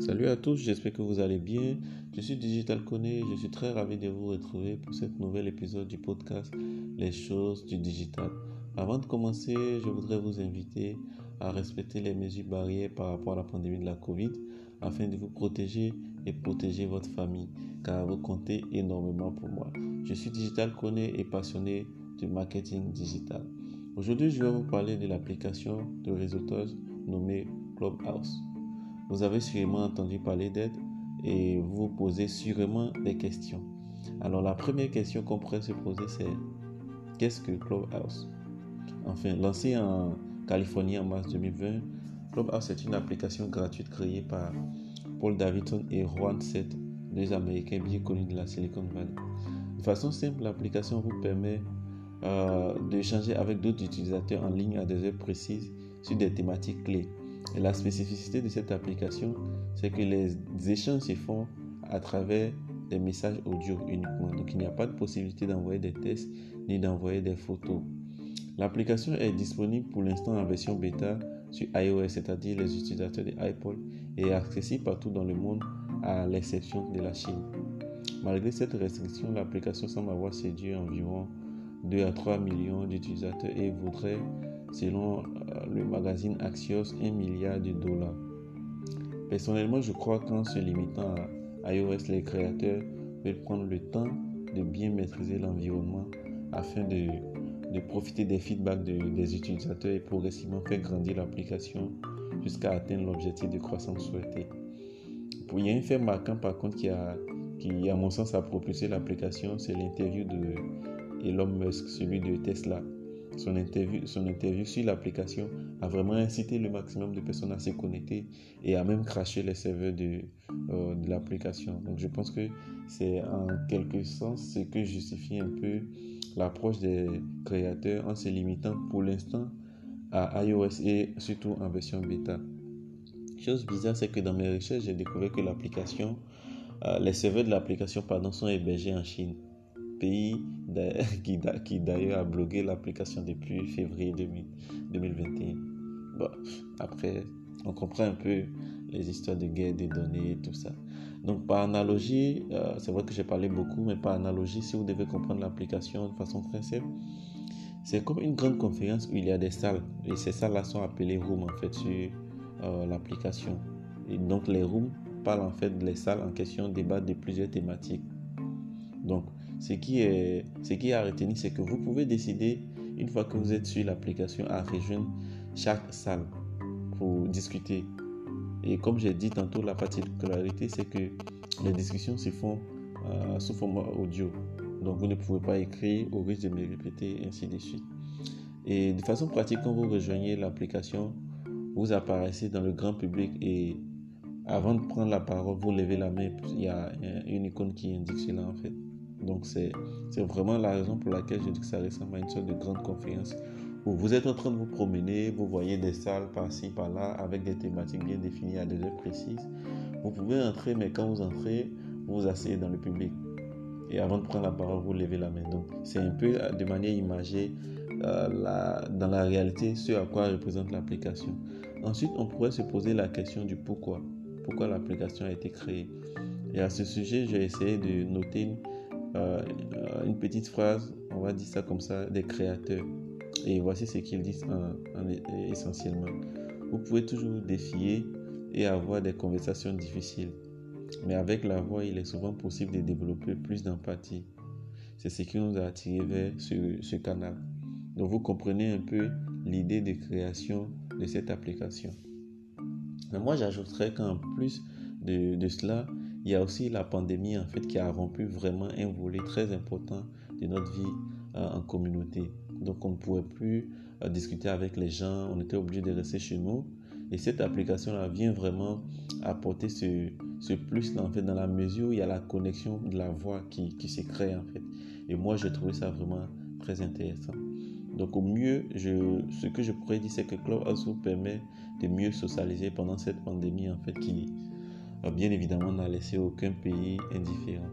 Salut à tous, j'espère que vous allez bien. Je suis Digital Koné, je suis très ravi de vous retrouver pour ce nouvel épisode du podcast Les choses du digital. Avant de commencer, je voudrais vous inviter à respecter les mesures barrières par rapport à la pandémie de la Covid afin de vous protéger et protéger votre famille car vous comptez énormément pour moi. Je suis Digital Koné et passionné du marketing digital. Aujourd'hui, je vais vous parler de l'application de réseautage nommée Clubhouse. Vous avez sûrement entendu parler d'aide et vous posez sûrement des questions. Alors la première question qu'on pourrait se poser c'est qu'est-ce que Clubhouse? Enfin, lancé en Californie en mars 2020, Clubhouse est une application gratuite créée par Paul Davidson et Juan Seth, deux Américains bien connus de la Silicon Valley. De façon simple, l'application vous permet euh, d'échanger avec d'autres utilisateurs en ligne à des heures précises sur des thématiques clés la spécificité de cette application, c'est que les échanges se font à travers des messages audio uniquement. Donc il n'y a pas de possibilité d'envoyer des tests ni d'envoyer des photos. L'application est disponible pour l'instant en version bêta sur iOS, c'est-à-dire les utilisateurs de iPod, et accessible partout dans le monde à l'exception de la Chine. Malgré cette restriction, l'application semble avoir séduit environ 2 à 3 millions d'utilisateurs et voudrait selon euh, le magazine Axios, 1 milliard de dollars. Personnellement, je crois qu'en se limitant à iOS, les créateurs veulent prendre le temps de bien maîtriser l'environnement afin de, profiter des feedbacks des utilisateurs et progressivement faire grandir l'application jusqu'à atteindre l'objectif de croissance souhaité. Il y a un fait marquant par contre qui a, qui à mon sens a propulsé l'application, c'est l'interview de Elon Musk, celui de Tesla. Son interview, son interview sur l'application a vraiment incité le maximum de personnes à se connecter et à même cracher les serveurs de, euh, de l'application. Donc je pense que c'est en quelque sens ce que justifie un peu l'approche des créateurs en se limitant pour l'instant à iOS et surtout en version bêta. Chose bizarre, c'est que dans mes recherches, j'ai découvert que l'application, euh, les serveurs de l'application pardon, sont hébergés en Chine pays qui, d'ailleurs a bloqué l'application depuis février 2021. Bon, après, on comprend un peu les histoires de guerre des données et tout ça. Donc, par analogie, euh, c'est vrai que j'ai parlé beaucoup, mais par analogie, si vous devez comprendre l'application de façon très simple, c'est comme une grande conférence où il y a des salles. Et ces salles-là sont appelées rooms en fait sur euh, l'application. Et donc, les rooms parlent en fait des salles en question, débattent de plusieurs thématiques. Donc, ce qui est, ce qui à c'est que vous pouvez décider, une fois que vous êtes sur l'application, à rejoindre chaque salle pour discuter. Et comme j'ai dit tantôt, la particularité, c'est que les discussions se font euh, sous format audio. Donc vous ne pouvez pas écrire au risque de me répéter, ainsi de suite. Et de façon pratique, quand vous rejoignez l'application, vous apparaissez dans le grand public et avant de prendre la parole, vous levez la main. Il y a une icône qui indique cela en fait. Donc c'est vraiment la raison pour laquelle je dis que ça ressemble à une sorte de grande conférence où vous êtes en train de vous promener, vous voyez des salles par-ci, par-là, avec des thématiques bien définies à des heures précises. Vous pouvez entrer, mais quand vous entrez, vous vous asseyez dans le public. Et avant de prendre la parole, vous levez la main. Donc c'est un peu de manière imagée euh, dans la réalité ce à quoi représente l'application. Ensuite, on pourrait se poser la question du pourquoi. Pourquoi l'application a été créée? Et à ce sujet, j'ai essayé de noter euh, une petite phrase, on va dire ça comme ça, des créateurs. Et voici ce qu'ils disent essentiellement. Vous pouvez toujours défier et avoir des conversations difficiles. Mais avec la voix, il est souvent possible de développer plus d'empathie. C'est ce qui nous a attiré vers ce, canal. Donc vous comprenez un peu l'idée de création de cette application. Mais moi, j'ajouterais qu'en plus de cela, il y a aussi la pandémie en fait qui a rompu vraiment un volet très important de notre vie euh, en communauté. Donc on ne pouvait plus euh, discuter avec les gens, on était obligé de rester chez nous. Et cette application-là vient vraiment apporter ce, plus-là en fait dans la mesure où il y a la connexion de la voix qui, qui se crée en fait. Et moi j'ai trouvé ça vraiment très intéressant. Donc au mieux, ce que je pourrais dire c'est que Clubhouse vous permet de mieux socialiser pendant cette pandémie en fait qui, bien évidemment, n'a laissé aucun pays indifférent.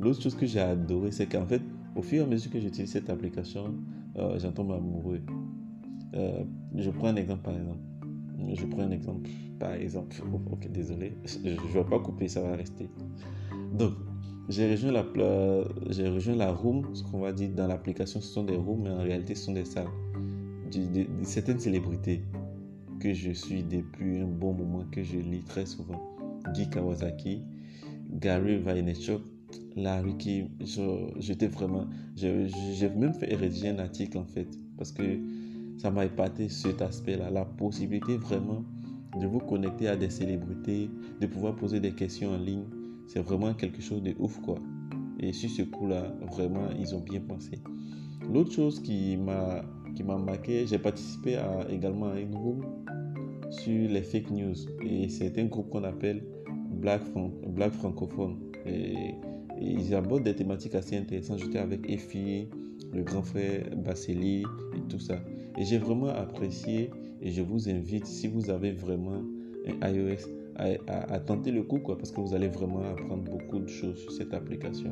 L'autre chose que j'ai adoré, c'est qu'en fait, au fur et à mesure que j'utilise cette application, euh, j'en tombe amoureux. Euh, je prends un exemple par exemple. Je prends un exemple. Par exemple, ok, désolé, je ne vais pas couper, ça va rester. Donc, j'ai rejoint la, rejoint la room, ce qu'on va dire dans l'application, ce sont des rooms, mais en réalité, ce sont des salles. De, certaines célébrités que je suis depuis un bon moment, que je lis très souvent. Guy Kawasaki, Gary Vaynerchuk, Larry Kim. J'étais vraiment. J'ai même fait rédiger un article en fait, parce que ça m'a épaté cet aspect-là, la possibilité vraiment de vous connecter à des célébrités, de pouvoir poser des questions en ligne c'est vraiment quelque chose de ouf, quoi. Et sur ce coup-là, vraiment, ils ont bien pensé. L'autre chose qui m'a marqué, j'ai participé également à une room sur les fake news. Et c'est un groupe qu'on appelle Black, Black Francophone. Et, ils abordent des thématiques assez intéressantes. J'étais avec Effie, le grand frère Basseli et tout ça. Et j'ai vraiment apprécié et je vous invite, si vous avez vraiment un iOS, à, tenter le coup, quoi, parce que vous allez vraiment apprendre beaucoup de choses sur cette application.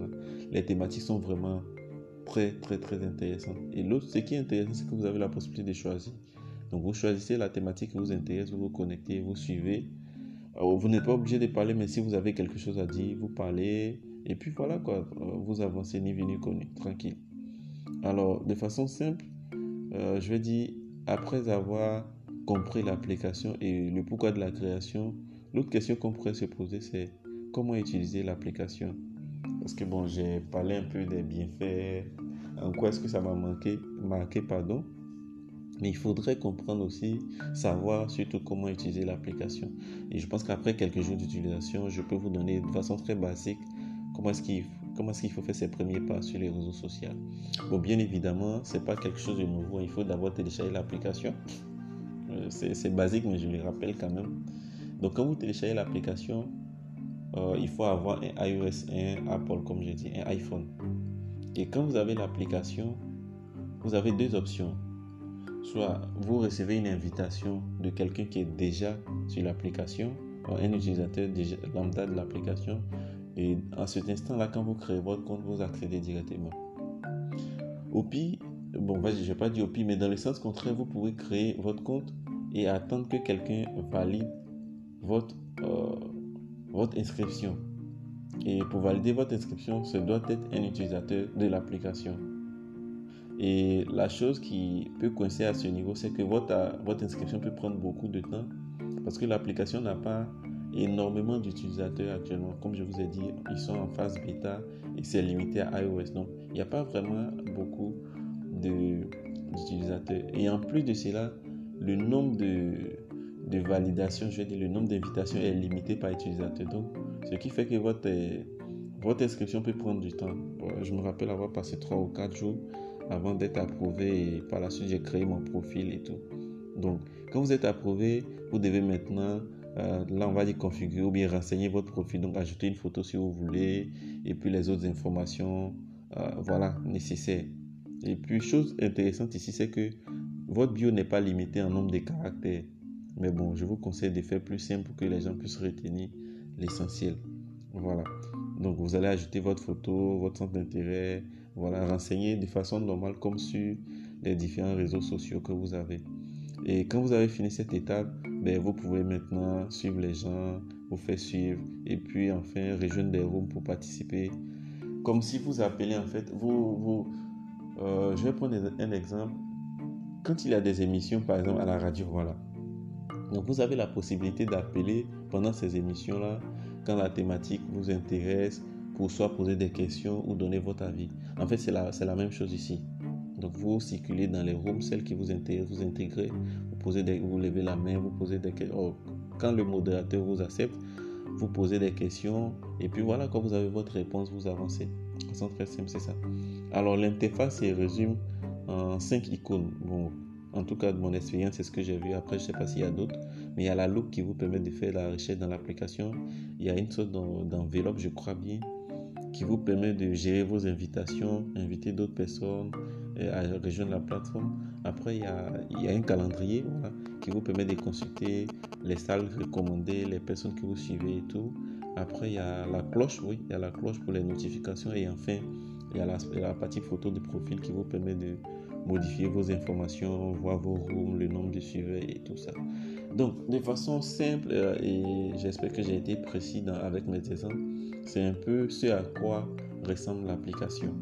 Les thématiques sont vraiment très, très, très intéressantes. Et l'autre, ce qui est intéressant, c'est que vous avez la possibilité de choisir. Donc, vous choisissez la thématique qui vous intéresse, vous vous connectez, vous suivez. Vous n'êtes pas obligé de parler, mais si vous avez quelque chose à dire, vous parlez. Et puis voilà, quoi, vous avancez ni venu connu, tranquille. Alors, de façon simple, euh, je vais dire, après avoir compris l'application et le pourquoi de la création, L'autre question qu'on pourrait se poser, c'est comment utiliser l'application? Parce que bon, j'ai parlé un peu des bienfaits, en quoi est-ce que ça m'a manqué, marqué, pardon. Mais il faudrait comprendre aussi, savoir surtout comment utiliser l'application. Et je pense qu'après quelques jours d'utilisation, je peux vous donner de façon très basique comment est-ce qu'il faut faire ses premiers pas sur les réseaux sociaux. Bon, bien évidemment, c'est pas quelque chose de nouveau. Il faut d'abord télécharger l'application. Euh, c'est basique, mais je le rappelle quand même. Donc quand vous téléchargez l'application, euh, il faut avoir un iOS, un Apple, comme j'ai dit, un iPhone. Et quand vous avez l'application, vous avez deux options. Soit vous recevez une invitation de quelqu'un qui est déjà sur l'application, un utilisateur lambda de l'application. Et en cet instant-là, quand vous créez votre compte, vous accédez directement. Au pire, bon, je ne vais pas dire au pire, mais dans le sens contraire, vous pouvez créer votre compte et attendre que quelqu'un valide votre, euh, votre inscription. Et pour valider votre inscription, ce doit être un utilisateur de l'application. Et la chose qui peut coincer à ce niveau, c'est que votre, votre inscription peut prendre beaucoup de temps parce que l'application n'a pas énormément d'utilisateurs actuellement. Comme je vous ai dit, ils sont en phase bêta et c'est limité à iOS. Donc, il n'y a pas vraiment beaucoup d'utilisateurs. Et en plus de cela, le nombre de, de validation, je vais dire, le nombre d'invitations est limité par utilisateur. Donc, ce qui fait que votre, votre inscription peut prendre du temps. Je me rappelle avoir passé 3 ou 4 jours avant d'être approuvé et par la suite j'ai créé mon profil et tout. Donc, quand vous êtes approuvé, vous devez maintenant, euh, là on va dire configurer ou bien renseigner votre profil. Donc, ajouter une photo si vous voulez et puis les autres informations, euh, voilà, nécessaires. Et puis, chose intéressante ici, c'est que votre bio n'est pas limité en nombre de caractères. Mais bon, je vous conseille de faire plus simple pour que les gens puissent retenir l'essentiel. Voilà. Donc, vous allez ajouter votre photo, votre centre d'intérêt, voilà, renseigner de façon normale comme sur les différents réseaux sociaux que vous avez. Et quand vous avez fini cette étape, ben, vous pouvez maintenant suivre les gens, vous faire suivre et puis enfin rejoindre des rooms pour participer. Comme si vous appelez en fait, vous, euh, je vais prendre un exemple. Quand il y a des émissions, par exemple à la radio, voilà, donc vous avez la possibilité d'appeler pendant ces émissions-là quand la thématique vous intéresse pour soit poser des questions ou donner votre avis. En fait, c'est la, la même chose ici. Donc vous circulez dans les rooms, celles qui vous intéressent, vous intégrez, vous, posez des, vous levez la main, vous posez des questions. Oh, quand le modérateur vous accepte, vous posez des questions et puis voilà, quand vous avez votre réponse, vous avancez. C'est très simple, c'est ça. Alors l'interface se résume en cinq icônes. Bon, en tout cas, de mon expérience, c'est ce que j'ai vu. Après, je ne sais pas s'il y a d'autres. Mais il y a la loupe qui vous permet de faire la recherche dans l'application. Il y a une sorte d'enveloppe, je crois bien, qui vous permet de gérer vos invitations, inviter d'autres personnes à rejoindre la plateforme. Après, il y a, un calendrier qui vous permet de consulter les salles recommandées, les personnes que vous suivez et tout. Après, il y a la cloche, oui, il y a la cloche pour les notifications. Et enfin, il y a la, la partie photo de profil qui vous permet de modifier vos informations, voir vos rooms, le nombre de suiveurs et tout ça. Donc, de façon simple, euh, et j'espère que j'ai été précis avec mes exemples, c'est un peu ce à quoi ressemble l'application.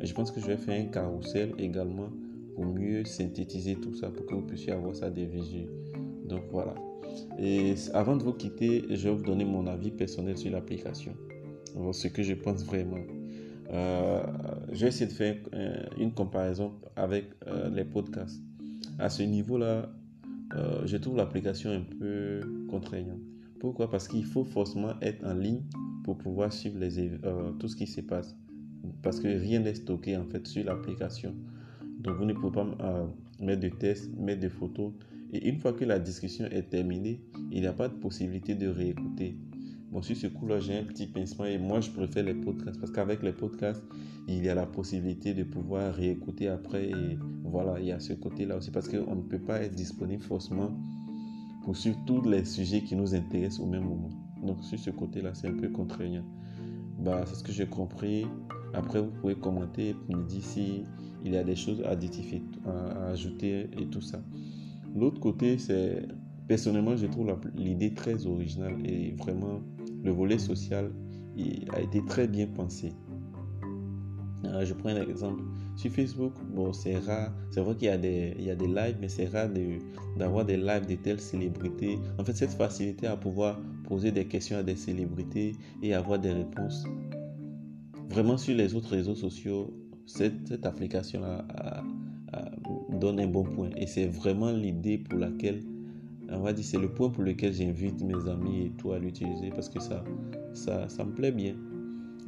Je pense que je vais faire un carrousel également pour mieux synthétiser tout ça, pour que vous puissiez avoir ça des visuels. Donc voilà. Et avant de vous quitter, je vais vous donner mon avis personnel sur l'application. Ce que je pense vraiment. Euh, je vais essayer de faire euh, une comparaison avec euh, les podcasts. À ce niveau-là, je trouve l'application un peu contraignante. Pourquoi? Parce qu'il faut forcément être en ligne pour pouvoir suivre les, tout ce qui se passe. Parce que rien n'est stocké en fait sur l'application. Donc vous ne pouvez pas mettre de tests, mettre des photos. Et une fois que la discussion est terminée, il n'y a pas de possibilité de réécouter. Bon, sur ce coup-là, j'ai un petit pincement et moi, je préfère les podcasts parce qu'avec les podcasts, il y a la possibilité de pouvoir réécouter après et voilà, il y a ce côté-là aussi parce qu'on ne peut pas être disponible forcément pour suivre tous les sujets qui nous intéressent au même moment. Donc, sur ce côté-là, c'est un peu contraignant. Bah, c'est ce que j'ai compris. Après, vous pouvez commenter et me dire si il y a des choses additives à ajouter et tout ça. L'autre côté, c'est personnellement, je trouve l'idée très originale et vraiment le volet social a été très bien pensé. Euh, je prends un exemple. Sur Facebook, bon, c'est rare. C'est vrai qu'il y, a des, il y a des lives, mais c'est rare d'avoir des lives de telles célébrités. En fait, cette facilité à pouvoir poser des questions à des célébrités et avoir des réponses. Vraiment, sur les autres réseaux sociaux, cette, application-là donne un bon point. Et c'est vraiment l'idée pour laquelle on va dire c'est le point pour lequel j'invite mes amis et tout à l'utiliser parce que ça, ça, ça me plaît bien.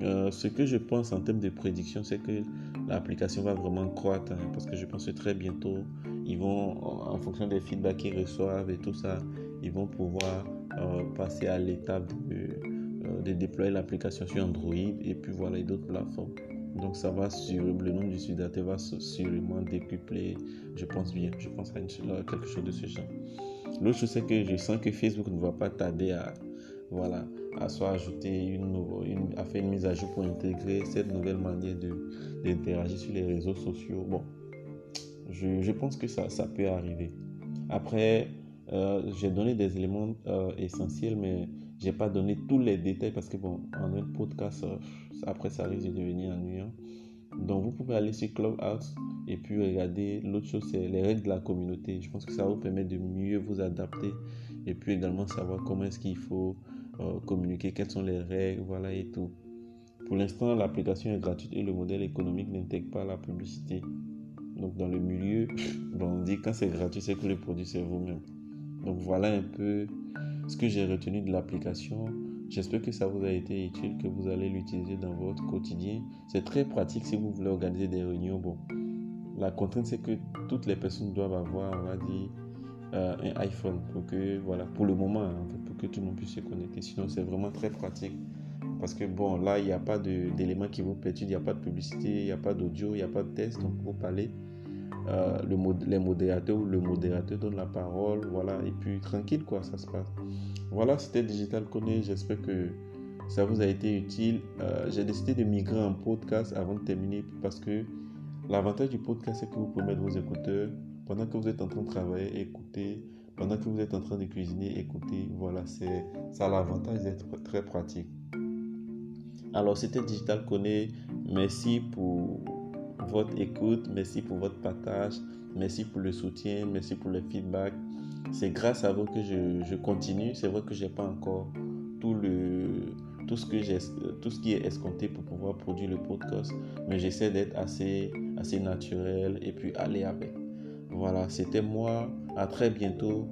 Euh, ce que je pense en termes de prédiction, c'est que l'application va vraiment croître hein, parce que je pense que très bientôt, ils vont, en fonction des feedbacks qu'ils reçoivent et tout ça, ils vont pouvoir euh, passer à l'étape de, euh, de, déployer l'application sur Android et puis voilà d'autres plateformes. Donc ça va sur le nombre d'utilisateurs va sûrement décupler, je pense bien, je pense à quelque chose de ce genre. L'autre chose, c'est que je sens que Facebook ne va pas tarder à, voilà, à soit ajouter une, une, à faire une mise à jour pour intégrer cette nouvelle manière d'interagir sur les réseaux sociaux. Bon, je, je pense que ça, ça, peut arriver. Après, euh, j'ai donné des éléments euh, essentiels, mais j'ai pas donné tous les détails parce que bon, en un podcast, euh, après ça risque de devenir ennuyant. Donc vous pouvez aller sur Clubhouse et puis regarder. L'autre chose, c'est les règles de la communauté. Je pense que ça vous permettre de mieux vous adapter et puis également savoir comment est-ce qu'il faut communiquer, quelles sont les règles, voilà et tout. Pour l'instant, l'application est gratuite et le modèle économique n'intègre pas la publicité. Donc dans le milieu, on dit quand c'est gratuit, c'est que le produit c'est vous-même. Donc voilà un peu ce que j'ai retenu de l'application. J'espère que ça vous a été utile, que vous allez l'utiliser dans votre quotidien. C'est très pratique si vous voulez organiser des réunions. Bon, la contrainte, c'est que toutes les personnes doivent avoir, on va dire, euh, un iPhone pour que, voilà, pour le moment, hein, pour que tout le monde puisse se connecter. Sinon, c'est vraiment très pratique. Parce que, bon, là, il n'y a pas d'éléments qui vous perturbent, il n'y a pas de publicité, il n'y a pas d'audio, il n'y a pas de test. Donc, vous parlez. Euh, le, les modérateurs ou le modérateur donne la parole, voilà, et puis tranquille, quoi, ça se passe. Voilà, c'était Digital Conné. J'espère que ça vous a été utile. Euh, j'ai décidé de migrer en podcast avant de terminer parce que l'avantage du podcast, c'est que vous pouvez mettre vos écouteurs pendant que vous êtes en train de travailler, écouter. Pendant que vous êtes en train de cuisiner, écouter. Voilà, c'est ça l'avantage d'être très pratique. Alors, c'était Digital Conné. Merci pour votre écoute. Merci pour votre partage. Merci pour le soutien. Merci pour le feedback c'est grâce à vous que je, continue. C'est vrai que j'ai pas encore tout le tout ce que tout ce qui est escompté pour pouvoir produire le podcast, mais j'essaie d'être assez assez naturel et puis aller avec. Voilà, c'était moi. À très bientôt.